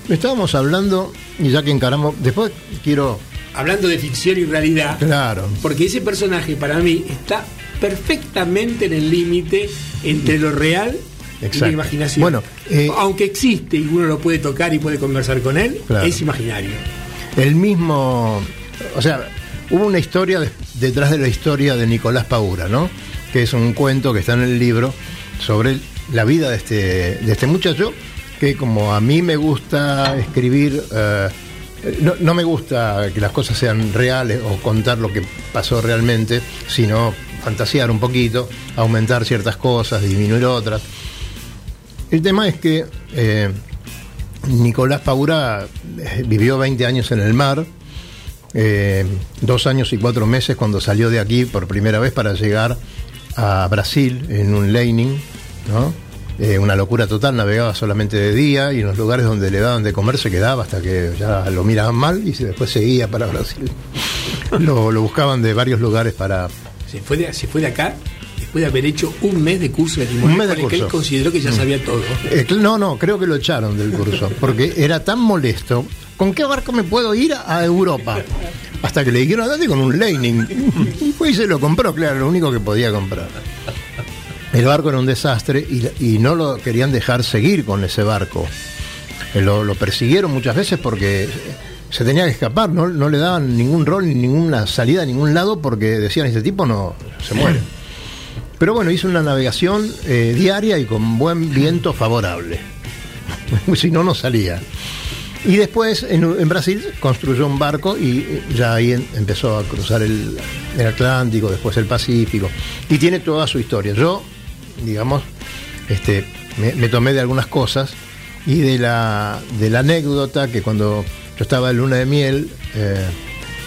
Estábamos hablando, y ya que encaramos, después quiero. Hablando de ficción y realidad, Claro. porque ese personaje para mí está perfectamente en el límite entre lo real y la imaginación. Bueno, eh, aunque existe y uno lo puede tocar y puede conversar con él, Claro. es imaginario. El mismo. O sea, hubo una historia de- detrás de la historia de Nicolás Paura, ¿no? Que es un cuento que está en el libro sobre la vida de este, de este muchacho, que como a mí me gusta escribir. eh, no, me gusta que las cosas sean reales o contar lo que pasó realmente, sino fantasear un poquito, aumentar ciertas cosas, disminuir otras. El tema es que eh, Nicolás Paura eh, vivió 20 años en el mar, dos años y cuatro meses cuando salió de aquí por primera vez para llegar a Brasil en un laning, ¿no? Eh, una locura total, navegaba solamente de día y en los lugares donde le daban de comer se quedaba hasta que ya lo miraban mal y después seguía para Brasil. Lo, lo buscaban de varios lugares para... Se fue de, se fue de acá después de haber hecho un mes de curso de Un mes de el que él curso. consideró que ya Mm. sabía todo. Eh, no, no, creo que lo echaron del curso, porque era tan molesto. ¿Con qué barco me puedo ir a Europa? Hasta que le dijeron, andate con un Leining. Y fue y se lo compró, claro, lo único que podía comprar. El barco era un desastre y, no lo querían dejar seguir con ese barco. Eh, Lo, persiguieron muchas veces porque se tenía que escapar, no, le daban ningún rol ni ninguna salida a ningún lado porque decían, este tipo no se muere. Pero bueno, hizo una navegación eh, diaria y con buen viento favorable. si no, no salía. Y después en, Brasil construyó un barco y eh, ya ahí empezó a cruzar el, el Atlántico, después el Pacífico. Y tiene toda su historia. Yo, digamos, este, me, tomé de algunas cosas y de la, de la anécdota que cuando yo estaba en luna de miel eh,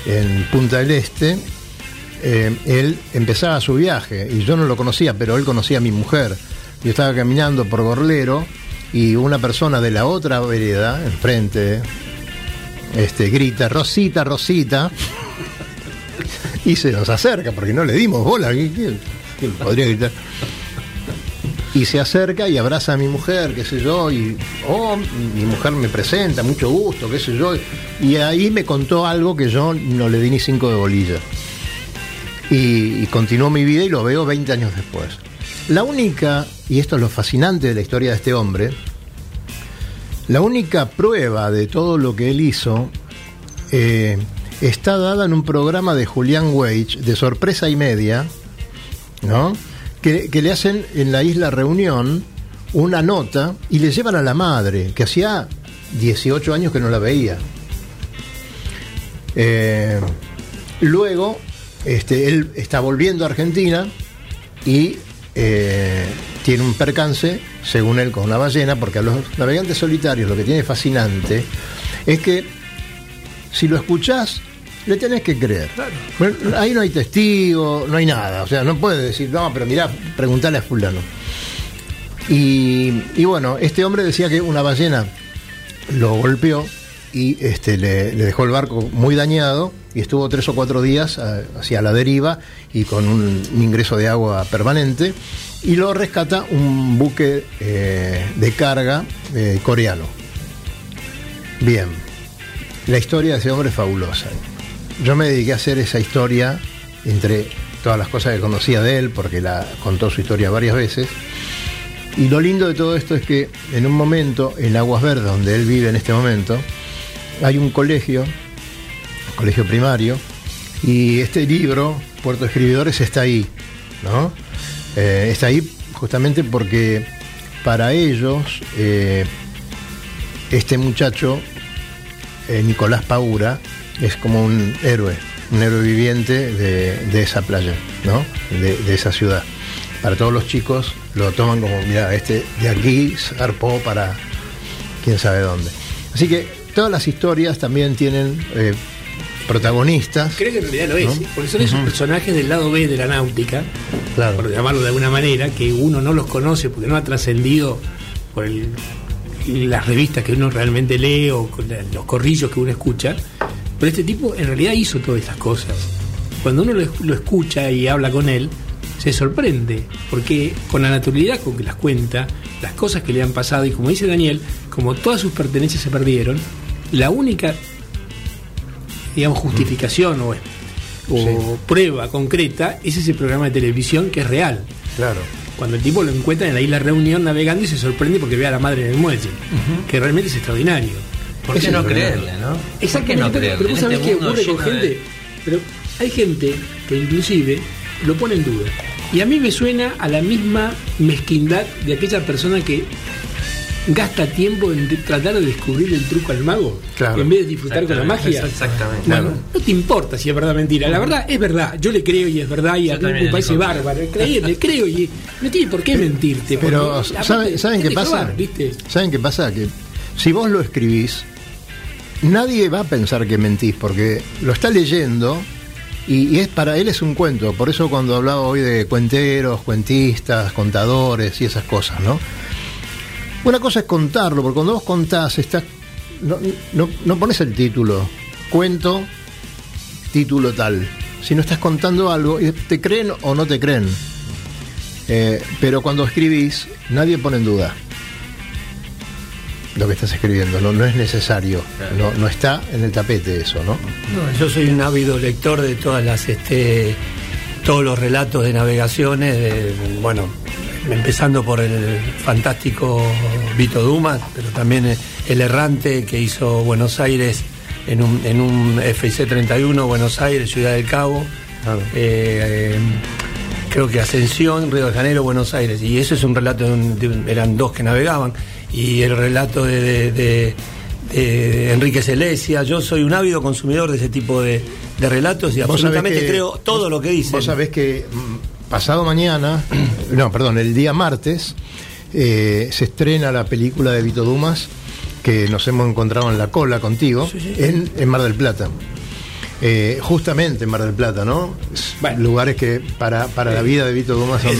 en Punta del Este, eh, él empezaba su viaje y yo no lo conocía, pero él conocía a mi mujer. Yo estaba caminando por Gorlero y una persona de la otra vereda, enfrente, este, grita, Rosita, Rosita, y se nos acerca, porque no le dimos bola, ¿quién, quién- quién podría gritar? Y se acerca y abraza a mi mujer, qué sé yo, y oh, mi mujer me presenta, mucho gusto, qué sé yo, y ahí me contó algo que yo no le di ni cinco de bolilla y, continuó mi vida y lo veo 20 años después. La única, y esto es lo fascinante de la historia de este hombre, la única prueba de todo lo que él hizo eh, está dada en un programa de Julián Weich, de sorpresa y media, ¿no? Que, le hacen en la isla Reunión una nota y le llevan a la madre, que hacía 18 años que no la veía. Eh, luego, este, él está volviendo a Argentina y eh, tiene un percance, según él, con una ballena, porque a los navegantes solitarios lo que tiene fascinante es que si lo escuchás, le tenés que creer. Ahí no hay testigo, no hay nada. O sea, no puedes decir, no, pero mirá, preguntale a fulano. Y, y bueno, este hombre decía que una ballena lo golpeó y este, le, le dejó el barco muy dañado y estuvo tres o cuatro días eh, hacia la deriva y con un, ingreso de agua permanente y lo rescata un buque eh, de carga eh, coreano. Bien, la historia de ese hombre es fabulosa. Yo me dediqué a hacer esa historia entre todas las cosas que conocía de él, porque la contó su historia varias veces. Y lo lindo de todo esto es que en un momento, en Aguas Verdes, donde él vive en este momento, hay un colegio, colegio primario, y este libro, Puerto Escribidores, está ahí, ¿no? Eh, está ahí justamente porque para ellos eh, este muchacho, eh, Nicolás Paura, es como un héroe, un héroe viviente de, de esa playa, ¿no? De, de esa ciudad. Para todos los chicos lo toman como, mira, este de aquí zarpó para quién sabe dónde. Así que todas las historias también tienen eh, protagonistas. Creo que en realidad lo es, ¿no? porque son esos personajes del lado B de la náutica, por llamarlo de alguna manera, que uno no los conoce porque no ha trascendido por el- las revistas que uno realmente lee o los corrillos que uno escucha. Pero este tipo en realidad hizo todas estas cosas. Cuando uno lo, lo escucha y habla con él, se sorprende, porque con la naturalidad con que las cuenta, las cosas que le han pasado, y como dice Daniel, como todas sus pertenencias se perdieron, la única digamos, justificación o, o prueba concreta es ese programa de televisión que es real. Claro. Cuando el tipo lo encuentra en la isla Reunión navegando y se sorprende porque ve a la madre en el muelle, que realmente es extraordinario. ¿Por qué no creerle, no? Exactamente, ¿Por qué no pero- creerle? pero vos sabés este qué ocurre con de- gente, pero hay gente que inclusive lo pone en duda. Y a mí me suena a la misma mezquindad de aquella persona que gasta tiempo en de- tratar de descubrir el truco al mago Claro. en vez de disfrutar con la magia. Exactamente. Bueno, no te importa si es verdad o mentira. La verdad es verdad. Yo le creo y es verdad y a mí me parece bárbaro. Creí, le creo y no tiene por qué mentirte. Pero, ¿saben, ¿saben qué pasa? ¿viste? ¿Saben qué pasa? Que si vos lo escribís, nadie va a pensar que mentís, porque lo está leyendo y, es para él es un cuento. Por eso cuando hablaba hoy de cuenteros, cuentistas, contadores y esas cosas, ¿no? Una cosa es contarlo, porque cuando vos contás, estás, no, no, pones el título, cuento, título tal. Si no estás contando algo, te creen o no te creen. Eh, pero cuando escribís, nadie pone en duda lo que estás escribiendo, no, no es necesario, no, no está en el tapete eso, ¿no? No, yo soy un ávido lector de todas las este todos los relatos de navegaciones, de, bueno, empezando por el fantástico Vito Dumas, pero también eh, el errante que hizo Buenos Aires en un, en un FIC 31, Buenos Aires, Ciudad del Cabo. Eh, eh, creo que Ascensión, Río de Janeiro, Buenos Aires. Y eso es un relato, de un- de un- eran dos que navegaban. Y el relato de, de- de- de Enrique Celesia. Yo soy un ávido consumidor de ese tipo de, relatos y absolutamente que- creo todo lo que dicen. Vos sabés que mm, pasado mañana, no, perdón, el día martes, eh, se estrena la película de Vito Dumas, que nos hemos encontrado en la cola contigo, En, en Mar del Plata. Eh, justamente en Mar del Plata, ¿no? Es Lugares que para, para la vida de Vito Dumas son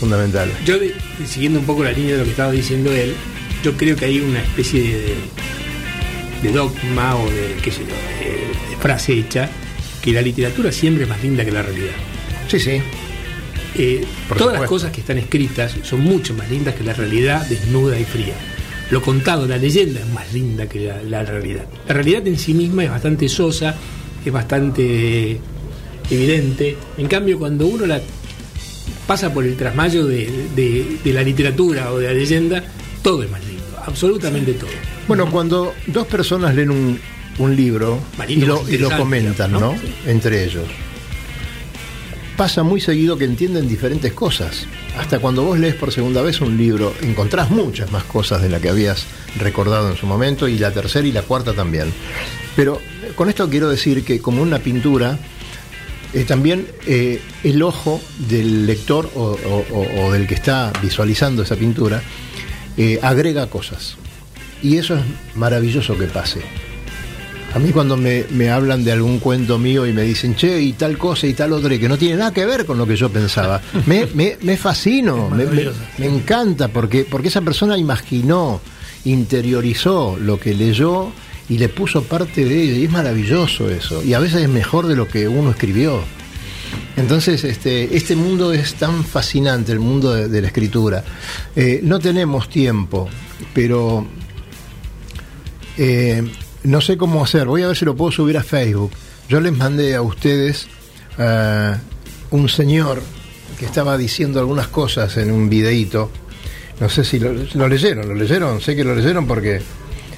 Fundamentales. Yo, siguiendo un poco la línea de lo que estaba diciendo él, yo creo que hay una especie de, de dogma o de, qué sé yo, de, de frase hecha que la literatura siempre es más linda que la realidad. Sí, sí. Eh, todas las cosas que están escritas son mucho más lindas que la realidad desnuda y fría. Lo contado, la leyenda es más linda que la, la realidad. La realidad en sí misma es bastante sosa, es bastante evidente. En cambio, cuando uno la pasa por el trasmayo de, de- de la literatura o de la leyenda, todo es más lindo, absolutamente todo. Bueno, cuando dos personas leen un, un libro y lo, y lo comentan, ¿no? ¿no? Entre ellos. Pasa muy seguido que entienden diferentes cosas. Hasta cuando vos lees por segunda vez un libro, encontrás muchas más cosas de las que habías recordado en su momento, y la tercera y la cuarta también. Pero con esto quiero decir que como una pintura, eh, también eh, el ojo del lector o, o- o- o del que está visualizando esa pintura eh, agrega cosas. Y eso es maravilloso que pase. A mí cuando me, me hablan de algún cuento mío y me dicen, che, y tal cosa y tal otra, y que no tiene nada que ver con lo que yo pensaba, me, me, me fascino, me, me- me encanta, porque, porque esa persona imaginó, interiorizó lo que leyó y le puso parte de ella, y es maravilloso eso, y a veces es mejor de lo que uno escribió. Entonces, este, este mundo es tan fascinante, el mundo de, de la escritura. Eh, no tenemos tiempo, pero eh, no sé cómo hacer. Voy a ver si lo puedo subir a Facebook. Yo les mandé a ustedes eh, un señor que estaba diciendo algunas cosas en un videíto. No sé si lo, lo leyeron, lo leyeron, sé que lo leyeron porque...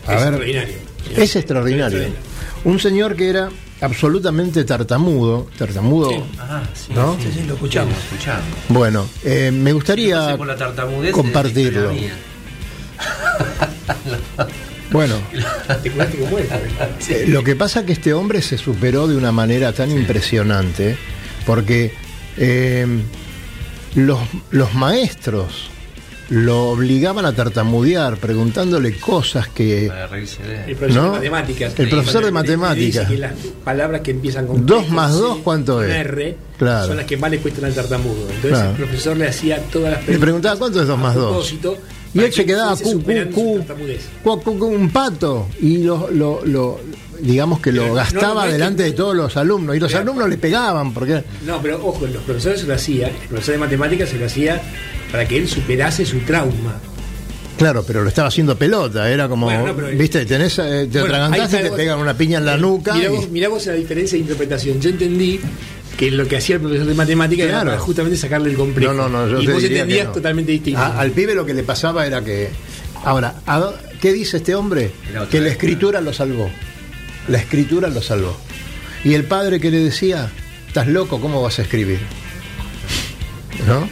A Es ver, extraordinario. Es extraordinario. Un señor que era absolutamente tartamudo, tartamudo, Ah, sí, ¿no? Sí, sí, lo escuchamos. escuchamos. Bueno, eh, me gustaría de compartirlo. Bueno, eh, lo que pasa es que este hombre se superó de una manera tan impresionante porque eh, los, los maestros lo obligaban a tartamudear preguntándole cosas que Para de. El profesor ¿No? de matemáticas. El profesor de matemáticas. dice que las palabras que empiezan con Dos P, más C, dos, ¿cuánto con es? R Claro. son las que más le cuestan al tartamudo. Entonces Claro. el profesor le hacía todas las le preguntaba cuánto es 2 más 2. Y él se que quedaba cu, cu, cu, un pato y lo, lo, lo- digamos que lo Pero gastaba no delante que- de todos los alumnos y los Claro. alumnos le pegaban porque No, pero ojo, los profesores se lo hacía, el profesor de matemáticas se lo hacía para que él superase su trauma. Claro, pero lo estaba haciendo pelota, era como, Bueno, no, pero- viste, tenés, eh, te Bueno, atragantás y te pegan una piña en la nuca. Mirá y- vos, mirá vos la diferencia de interpretación. Yo entendí que lo que hacía el profesor de matemáticas Claro. era justamente sacarle el complejo. No, no, no, yo y te vos entendías no. totalmente distinto. A- al pibe lo que le pasaba era que. Ahora, ¿a dó- ¿qué dice este hombre? Que la escritura lo salvó. La escritura lo salvó. Y el padre que le decía, estás loco, ¿cómo vas a escribir? ¿No?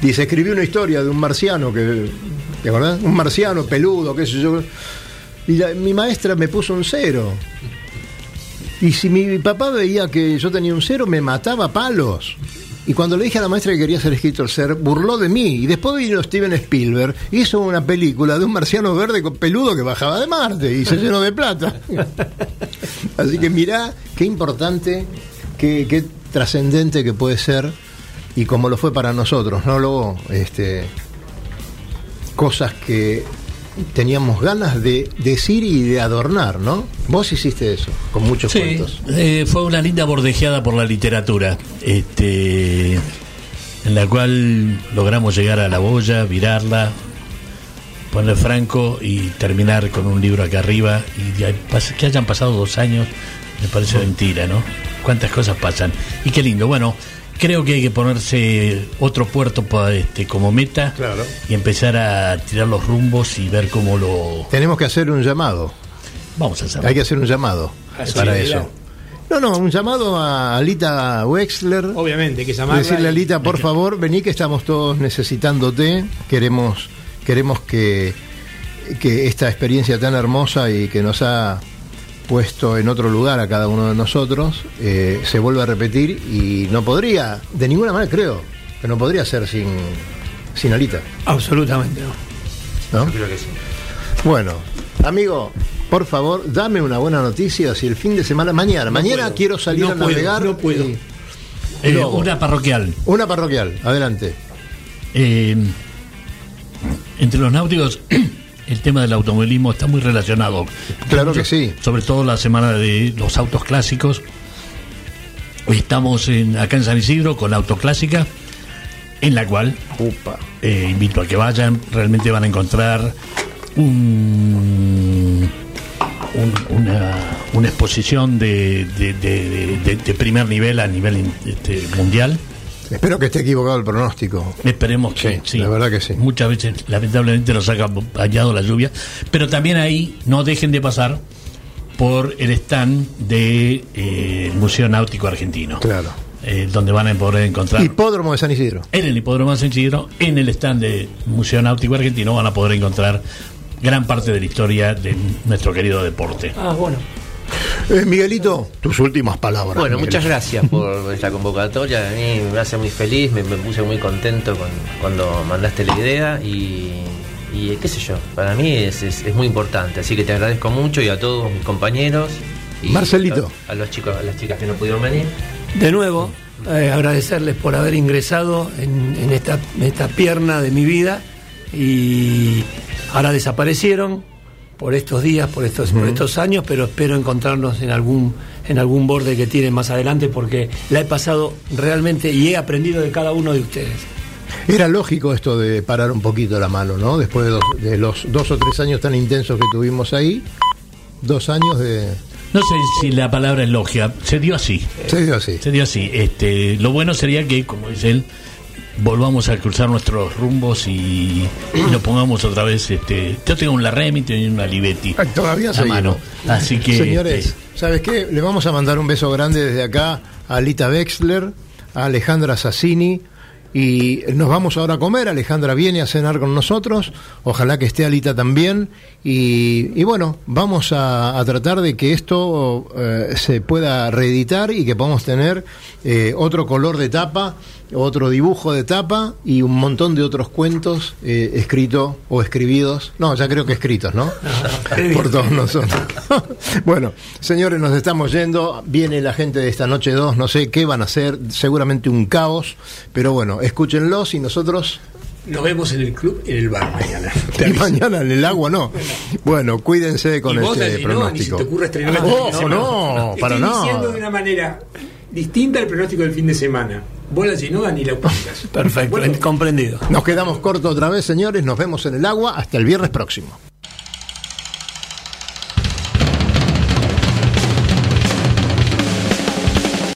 Dice, escribí una historia de un marciano que. ¿Te acordás? Un marciano peludo, qué sé yo. Y la- mi maestra me puso un cero. Y si mi papá veía que yo tenía un cero, me mataba a palos. Y cuando le dije a la maestra que quería ser escritor, se burló de mí. Y después vino Steven Spielberg, hizo una película de un marciano verde con peludo que bajaba de Marte y se llenó de plata. Así que mirá qué importante, qué, qué trascendente que puede ser y como lo fue para nosotros, ¿no? Luego, este, cosas que teníamos ganas de decir y de adornar, ¿no? Vos hiciste eso, con muchos Sí, cuentos. eh, fue una linda bordejeada por la literatura, este, en la cual logramos llegar a la boya, virarla, poner franco y terminar con un libro acá arriba. Y ya que hayan pasado dos años, me parece mentira, ¿no? Cuántas cosas pasan. Y qué lindo. Bueno, creo que hay que ponerse otro puerto pa- este, como meta Claro. y empezar a tirar los rumbos y ver cómo lo Tenemos que hacer un llamado. vamos a hacer. Hay que hacer un llamado para eso. No, no, un llamado a Alita Wexler. Obviamente, hay que llamarla Decirle Alita, por favor, vení que estamos todos necesitándote. Queremos, queremos que, que esta experiencia tan hermosa y que nos ha puesto en otro lugar a cada uno de nosotros eh, se vuelva a repetir y no podría, de ninguna manera creo, que no podría ser sin, sin Alita. Absolutamente no. ¿no? Yo creo que sí. Bueno, amigo, por favor, dame una buena noticia si el fin de semana, mañana, mañana puedo, quiero salir no a puedo, navegar. no puedo. y- Eh, Luego. una parroquial. Una parroquial, adelante. Eh, entre los náuticos, el tema del automovilismo está muy relacionado. Claro que sí. Sobre todo la semana de los autos clásicos. Estamos en, acá en San Isidro con autoclásica, en la cual eh, invito a que vayan. Realmente van a encontrar un, un- una, una exposición de, de- de- primer nivel a nivel este, mundial. Espero que esté equivocado el pronóstico. Esperemos que Sí, sí. la verdad que sí. Muchas veces, lamentablemente, nos ha acompañado la lluvia. Pero también ahí no dejen de pasar por el stand del Museo Náutico Argentino. Claro. eh, donde van a poder encontrar. Hipódromo de San Isidro. En el Hipódromo de San Isidro, en el stand del Museo Náutico Argentino, van a poder encontrar gran parte de la historia de nuestro querido deporte. Ah, bueno. Eh, Miguelito, tus últimas palabras. Bueno, Miguel. muchas gracias por esta convocatoria. A mí me hace muy feliz, me, me puse muy contento con, cuando mandaste la idea y, y qué sé yo, para mí es, es- es muy importante. Así que te agradezco mucho y a todos mis compañeros. Y Marcelito. A, a los chicos, a las chicas que no pudieron venir. De nuevo, eh, agradecerles por haber ingresado en, en esta, en esta pierna de mi vida y ahora desaparecieron por estos días, por estos, por estos años, pero espero encontrarnos en algún, en algún borde que tienen más adelante porque la he pasado realmente y he aprendido de cada uno de ustedes. Era lógico esto de parar un poquito la mano, ¿no? Después de, dos- de los dos o tres años tan intensos que tuvimos ahí, dos años de... No sé si la palabra es logia, se dio así. Se dio así. Se dio así. Este, lo bueno sería que, como dice él, volvamos a cruzar nuestros rumbos y, y nos pongamos otra vez. Este, yo tengo un Larremi y tengo una Libetti. Todavía seguimos. mano. Así que. Señores, este, ¿sabes qué? Le vamos a mandar un beso grande desde acá a Alita Wexler, a Alejandra Sassini. Y nos vamos ahora a comer. Alejandra viene a cenar con nosotros. Ojalá que esté Alita también. Y, y bueno, vamos a, a tratar de que esto eh, se pueda reeditar y que podamos tener eh, otro color de tapa, otro dibujo de tapa y un montón de otros cuentos eh, escritos o escribidos. No, ya creo que escritos, ¿no? Por todos nosotros. bueno, señores, nos estamos yendo. Viene la gente de esta noche 2, no sé qué van a hacer, seguramente un caos, pero bueno, escúchenlos y nosotros Nos vemos en el club, en el bar mañana. y mañana en el agua no. Bueno, cuídense con y vos, este Dani, no, ni se pronóstico. te estrenar ojo, no, para Estoy nada. diciendo de una manera distinta al pronóstico del fin de semana. Vos la ni la publicas. Perfecto, comprendido. Nos quedamos cortos otra vez, señores. Nos vemos en el agua. Hasta el viernes próximo.